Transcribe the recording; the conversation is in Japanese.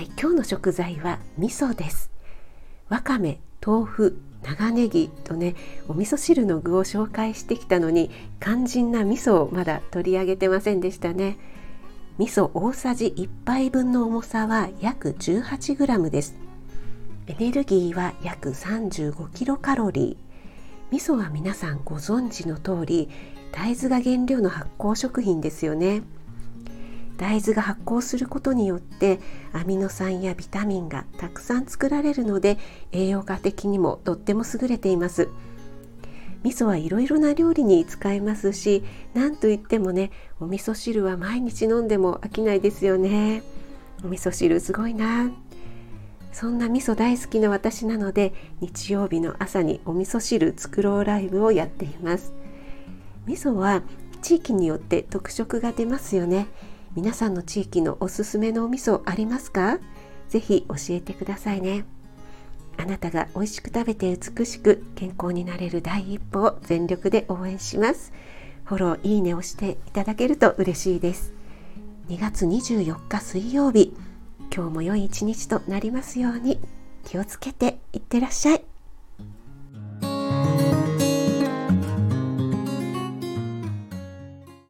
はい、今日の食材は味噌です。わかめ、豆腐、長ネギとねお味噌汁の具を紹介してきたのに肝心な味噌をまだ取り上げてませんでしたね。味噌大さじ1杯分の重さは約 18g です。エネルギーは約35キロカロリー。味噌は皆さんご存知の通り大豆が原料の発酵食品ですよね。大豆が発酵することによってアミノ酸やビタミンがたくさん作られるので栄養価的にもとっても優れています。味噌はいろいろな料理に使えますし何といってもねお味噌汁は毎日飲んでも飽きないですよね。お味噌汁すごいな。そんな味噌大好きな私なので日曜日の朝にお味噌汁作ろうライブをやっています。味噌は地域によって特色が出ますよね。皆さんの地域のおすすめのお味噌ありますか？ぜひ教えてくださいね。あなたが美味しく食べて美しく健康になれる第一歩を全力で応援します。フォローいいねをしていただけると嬉しいです。2月24日水曜日。今日も良い一日となりますように。気をつけていってらっしゃい。